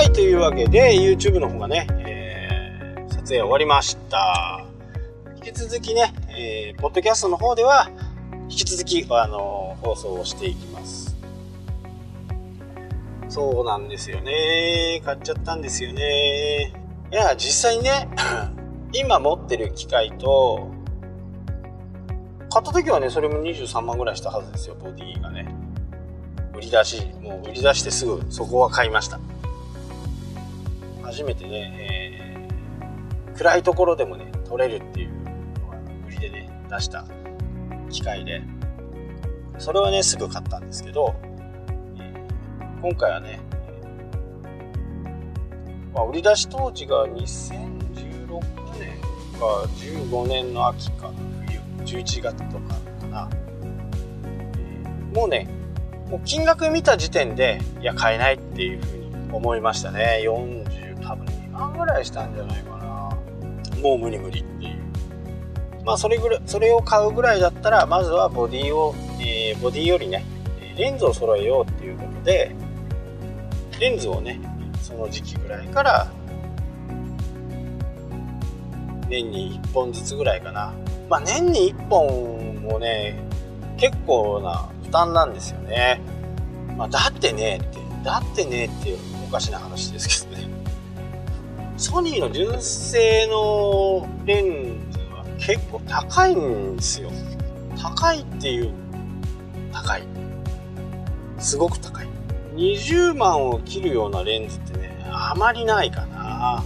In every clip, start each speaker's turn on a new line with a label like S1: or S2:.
S1: はいというわけで YouTube の方がね、えー、撮影終わりました。引き続きね、えー、ポッドキャストの方では引き続きあの放送をしていきます。そうなんですよね。買っちゃったんですよね。いや実際にね 今持ってる機械と買った時はねそれも23万ぐらいしたはずですよ。ボディがね。売り出しもう売り出してすぐそこは買いました。初めてね、えー、暗いところでもね撮れるっていうのが売りでね出した機械でそれはねすぐ買ったんですけど、えー、今回はね、まあ、売り出し当時が2016年か15年の秋か冬11月とかかな、えー、もうねもう金額見た時点でいや買えないっていうふうに思いましたね。4ぐらいしたんじゃないかな。もう無理無理っていう。まあそれぐらいそれを買うぐらいだったらまずはボディを、えー、ボディよりねレンズを揃えようっていうことでレンズをねその時期ぐらいから年に1本ずつぐらいかな。まあ年に1本もね結構な負担なんですよね、まあ、だってねってだってねっておかしな話ですけど。ソニーの純正のレンズは結構高いんですよ。高いっていう高い。すごく高い。20万を切るようなレンズってねあまりないかな。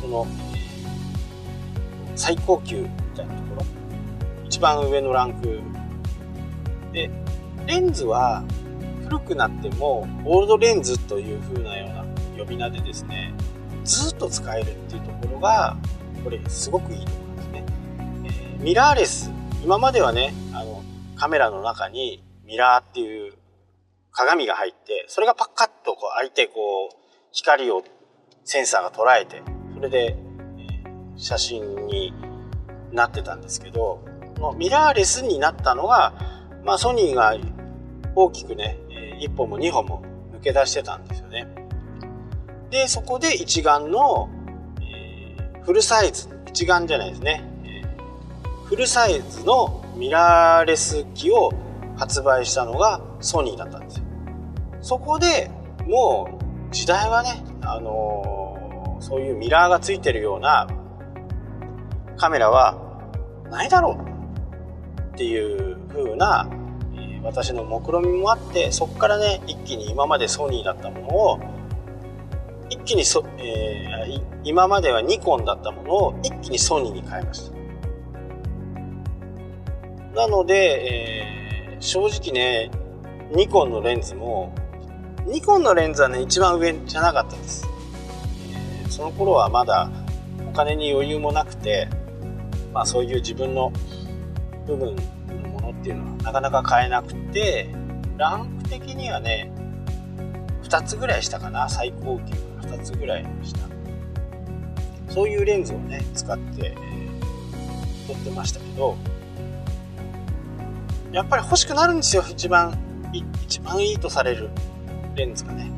S1: その最高級みたいなところ。一番上のランクで。レンズは古くなってもオールドレンズという風なような呼び名でですねずっと使えるっていうところがこれすごくいいところですね、えー、ミラーレス今まではねあのカメラの中にミラーっていう鏡が入ってそれがパッカッとこう開いてこう光をセンサーが捉えてそれで、えー、写真になってたんですけどミラーレスになったのが、まあ、ソニーが大きくね1本も2本も抜け出してたんですよね。でそこで一眼の、えー、フルサイズ一眼じゃないですね、えー、フルサイズのミラーレス機を発売したのがソニーだったんですよ。そこでもう時代はね、あのー、そういうミラーがついてるようなカメラはないだろうっていう風なえ私の目論見みもあってそこからね一気に今までソニーだったものを一気にそ、えー、今まではニコンだったものを一気にソニーに変えました。なので、えー、正直ねニコンのレンズもニコンのレンズはね一番上じゃなかったです、えー、その頃はまだお金に余裕もなくてまあそういう自分の部分のものっていうのはなかなか買えなくてランク的にはね2つぐらいしたかな最高級。2つぐらいしたそういうレンズをね使って、えー、撮ってましたけどやっぱり欲しくなるんですよ一番一番いいとされるレンズがね。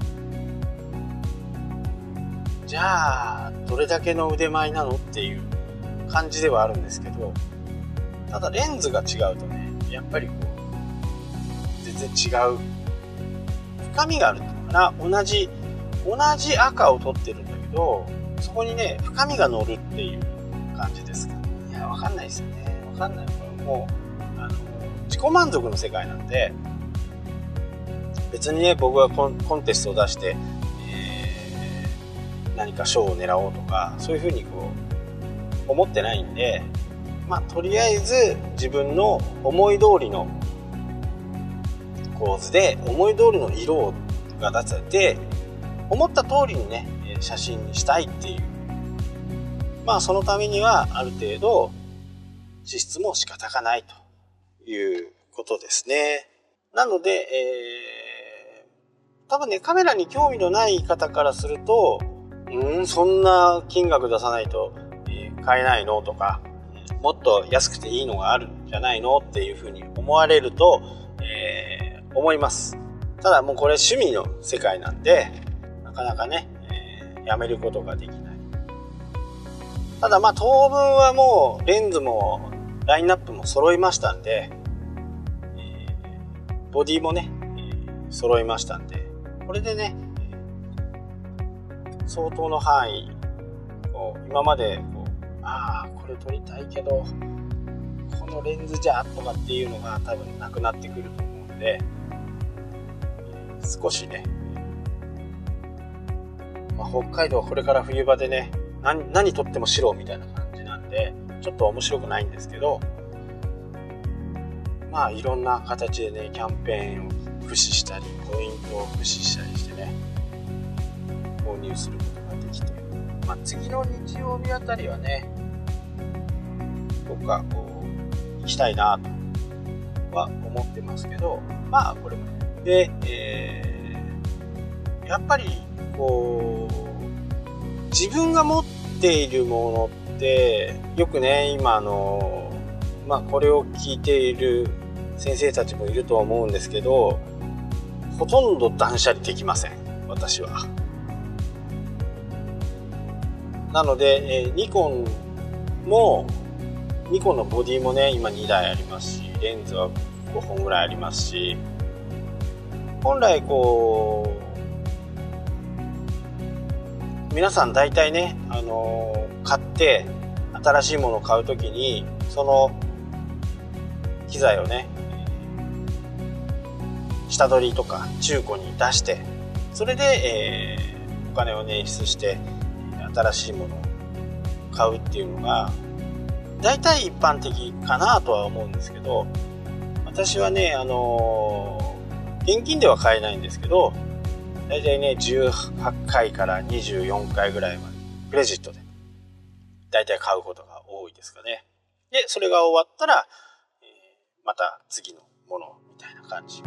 S1: じゃあどれだけの腕前なのっていう感じではあるんですけどただレンズが違うとねやっぱりこう全然違う深みがあるっていうのかな。同じ同じ赤を取ってるんだけどそこにね深みが乗るっていう感じですか。いやわかんないですよね。わかんない。これもうあの自己満足の世界なんで別にね僕はコンテストを出して、えー、何か賞を狙おうとかそういうふうにこう思ってないんでまあ、とりあえず自分の思い通りの構図で思い通りの色が出せて思った通りにね写真にしたいっていう。まあそのためにはある程度支出も仕方がないということですね。なので、えー、多分ねカメラに興味のない方からするとうんそんな金額出さないと、え買えないのとかもっと安くていいのがあるんじゃないのっていうふうに思われると、えー、思います。ただもうこれ趣味の世界なんでかなかね、えー、やめることができない。ただまあ当分はもうレンズもラインナップも揃いましたんで、えー、ボディもね、えー、揃いましたんでこれでね相当の範囲こう今までこうああこれ撮りたいけどこのレンズじゃとかっていうのが多分なくなってくると思うんで少しね、まあ、北海道はこれから冬場でね何何撮っても白みたいな感じなんでちょっと面白くないんですけどまあいろんな形でねキャンペーンを駆使したりポイントを駆使したりしてね購入することができて、まあ、次の日曜日あたりはねどっかこう行きたいなとは思ってますけどまあこれもね。で、えー、やっぱりこう自分が持っているものってよくね今あのまあこれを聞いている先生たちもいると思うんですけどほとんど断捨離できません私は。なので、え、ニコンもニコンのボディもね今2台ありますしレンズは5本ぐらいありますし本来こ皆さん大体ね、あのー、買って新しいものを買う時にその機材をね下取りとか中古に出してそれで、えー、お金を捻出して新しいものを買うっていうのが大体一般的かなとは思うんですけど私はねあのー、現金では買えないんですけど大体ね18回から24回ぐらいまでクレジットで。大体買うことが多いですかね。でそれが終わったら、えー、また次のものみたいな感じ。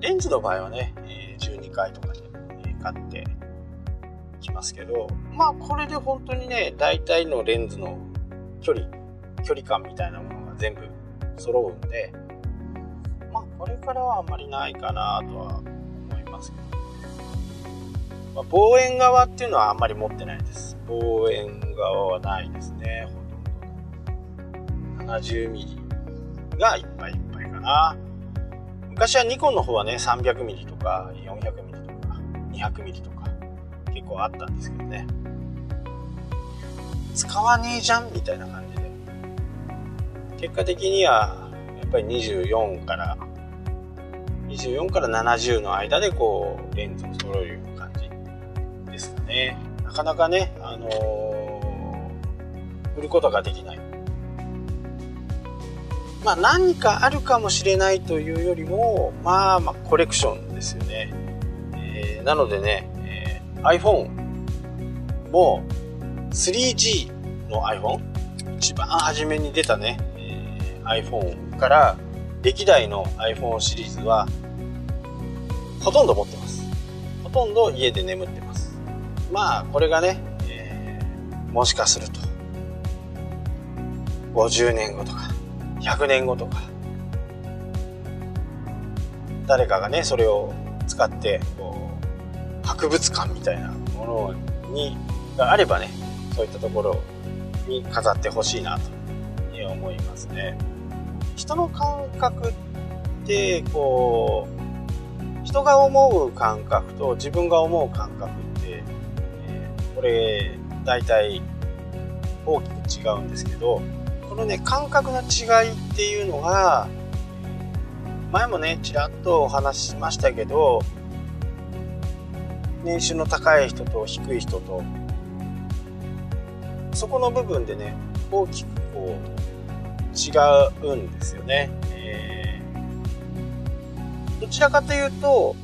S1: レンズの場合はね、え、12回とかで、え買ってきますけど、まあこれで本当にね、大体のレンズの距離、距離感みたいなものが全部揃うんで、これからはあんまりないかなとは思いますけど、まあ、望遠側っていうのはあんまり持ってないです。望遠側はないですね、ほとんど。70ミリがいっぱいいっぱいかな。昔はニコンの方はね、300ミリとか400ミリとか200ミリとか結構あったんですけどね。使わねえじゃんみたいな感じで。結果的にはやっぱり24から24から70の間でこうレンズを揃えるような感じですかね。なかなかね、あのー、売ることができない。まあ何かあるかもしれないというよりも、まあまあコレクションですよね。えー、なのでね、えー、iPhone も 3G の iPhone 一番初めに出たね、えー、iPhone から歴代の iPhone シリーズはほとんど持ってます。ほとんど家で眠ってます。まあこれがね、えー、もしかすると50年後とか100年後とか誰かがねそれを使ってこう博物館みたいなものにがあればねそういったところに飾ってほしいなと思いますね。人の感覚ってこう人が思う感覚と自分が思う感覚って、えー、これ大体大きく違うんですけどこのね感覚の違いっていうのが前もねちらっとお話ししましたけど年収の高い人と低い人とそこの部分でね大きくこう違うんですよね、えー、どちらかというと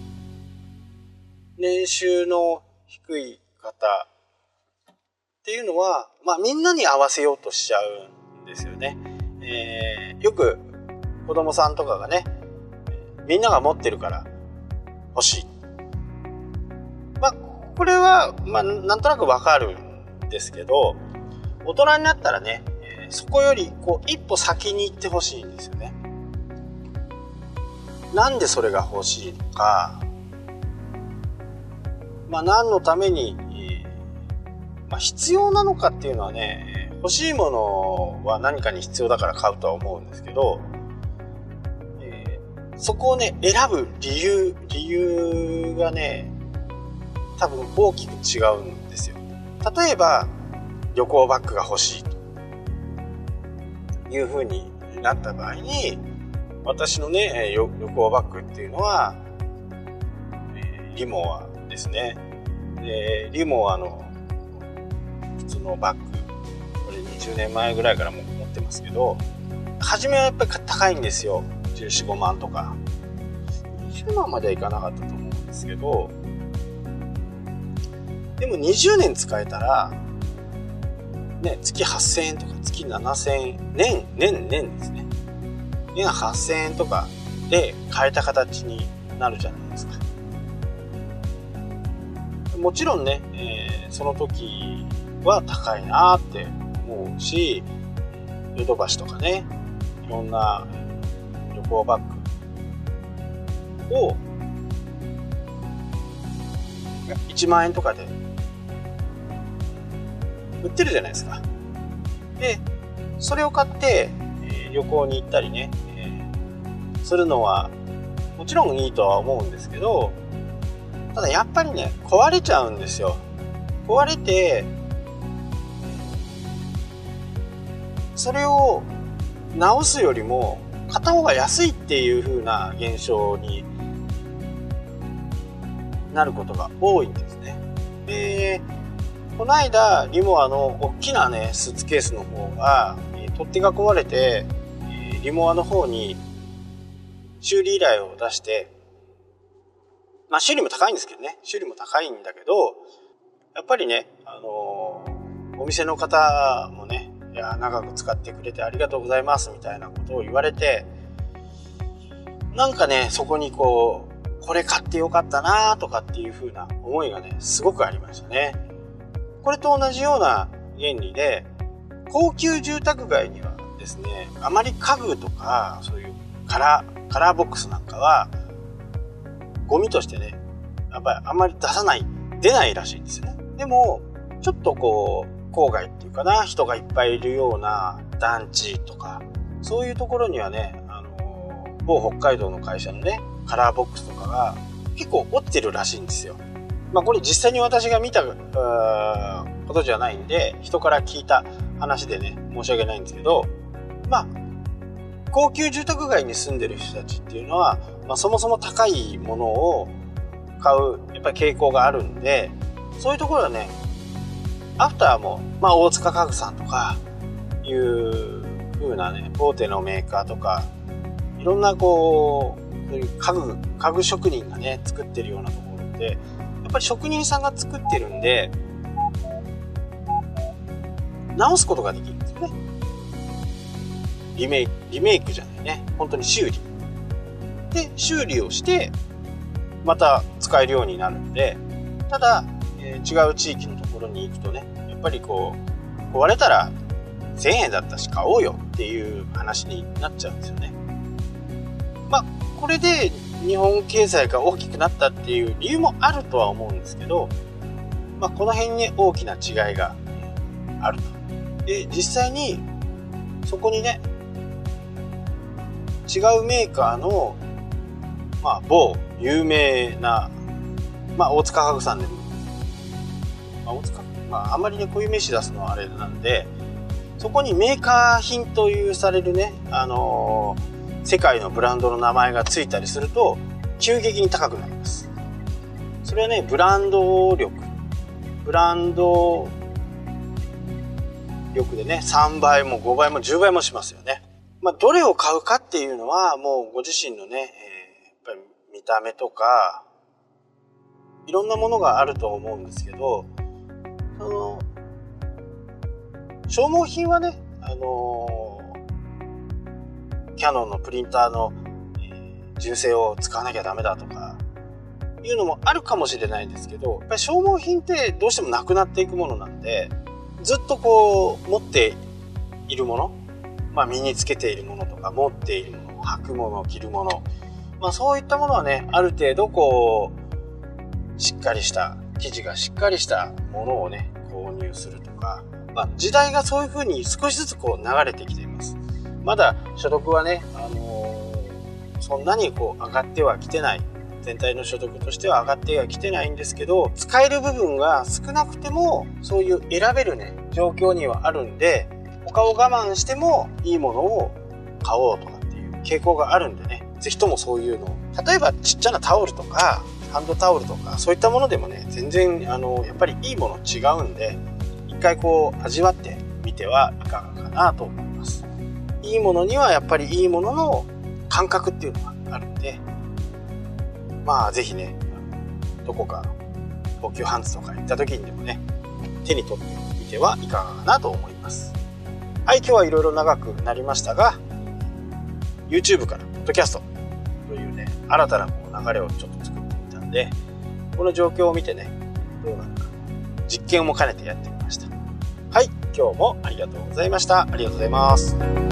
S1: 年収の低い方っていうのは、まあ、みんなに合わせようとしちゃうんですよね。えー、よく子供さんとかがね、みんなが持ってるから欲しい。まあ、これは、まあ、なんとなくわかるんですけど、大人になったらね、そこよりこう一歩先に行ってほしいんですよね。なんでそれが欲しいのか、まあ、何のために、まあ、必要なのかっていうのはね、欲しいものは何かに必要だから買うとは思うんですけど、えー、そこをね、選ぶ理由、理由がね、多分大きく違うんですよ。例えば、旅行バッグが欲しいいうふうになった場合に、私のね、旅行バッグっていうのは、え、リモアですね。で、リモアの普通のバッグ、これ20年前ぐらいからも持ってますけど、初めはやっぱり高いんですよ。14、5万とか。20万まではいかなかったと思うんですけど、でも20年使えたら、ね、月8000円とか月7000円、年、年、年ですね。年8000円とかで変えた形になるじゃないですか。もちろんね、えー、その時は高いなって思うし、ヨドバシとかね、いろんな旅行バッグを1万円とかで売ってるじゃないですか。で、それを買って、えー、旅行に行ったりね、えー、するのはもちろんいいとは思うんですけど、ただやっぱりね、壊れちゃうんですよ。壊れて、それを直すよりも買った方が安いっていう風な現象になることが多いんですね。で、この間、リモアの大きなね、スーツケースの方が、えー、取っ手が壊れて、えー、リモアの方に修理依頼を出して、まあ修理も高いんですけどね、修理も高いんだけど、やっぱりね、あのー、お店の方もね、いや、長く使ってくれてありがとうございますみたいなことを言われて、なんかね、そこにこう、これ買ってよかったなとかっていう風な思いがね、すごくありましたね。これと同じような原理で、高級住宅街にはですね、あまり家具とか、そういうカラー、カラーボックスなんかは、ゴミとしてね、やっぱりあんまり出さない、出ないらしいんですよね。でも、ちょっとこう、郊外っていうかな、人がいっぱいいるような団地とか、そういうところにはね、あの、某北海道の会社のね、カラーボックスとかが結構落ちてるらしいんですよ。まあ、これ実際に私が見たことじゃないんで人から聞いた話でね申し訳ないんですけどまあ高級住宅街に住んでる人たちっていうのは、まあ、そもそも高いものを買うやっぱり傾向があるんでそういうところはねアフターも、まあ、大塚家具さんとかいう風なね大手のメーカーとかいろんなこう家具家具職人がね作ってるようなところってっぱり職人さんが作ってるんで、直すことができるんですよね。リメイク、リメイクじゃないね。本当に修理。で、修理をして、また使えるようになるんで、ただ、えー、違う地域のところに行くとね、やっぱりこう、壊れたら1000円だったし買おうよっていう話になっちゃうんですよね。まあ、これで日本経済が大きくなったっていう理由もあるとは思うんですけど、まあ、この辺に大きな違いがあると。で、実際にそこにね、違うメーカーの、まあ、某有名な、まあ、大塚家具さんでも、まあ、大塚、まあ、あんまりね、こういう名詞出すのはあれなんで、そこにメーカー品というされるね、あのー世界のブランドの名前がついたりすると急激に高くなります。それはねブランド力。ブランド力でね3倍も5倍も10倍もしますよね。まあどれを買うかっていうのはもうご自身のね、えー、やっぱり見た目とかいろんなものがあると思うんですけどその消耗品はねあのーキャノンのプリンターの、えー、純正を使わなきゃダメだとかいうのもあるかもしれないんですけどやっぱり消耗品ってどうしてもなくなっていくものなんでずっとこう持っているもの、まあ、身につけているものとか持っているもの履くもの着るもの、まあ、そういったものはねある程度こうしっかりした生地がしっかりしたものをね、購入するとか、まあ、時代がそういう風に少しずつこう流れてきてま。だ所得はね、あのー、そんなにこう上がってはきてない。全体の所得としては上がってはきてないんですけど、使える部分が少なくても、そういう選べるね、状況にはあるんで、他を我慢してもいいものを買おうとかっていう傾向があるんでね、ぜひともそういうのを例えばちっちゃなタオルとか、ハンドタオルとか、そういったものでもね、全然、あの、やっぱりいいもの違うんで、一回こう、味わってみてはいかがかなと思います。いいものにはやっぱりいいものの感覚っていうのがあるんで、まあ、ぜひね、どこか、高級ハンズとか行った時にでもね、手に取ってみてはいかがかなと思います。はい、今日はいろいろ長くなりましたが、YouTube から、ポッドキャストというね、新たなこう流れをちょっと作ってみたんで、この状況を見てね、どうなるか、実験も兼ねてやってみました。はい、今日もありがとうございました。ありがとうございます。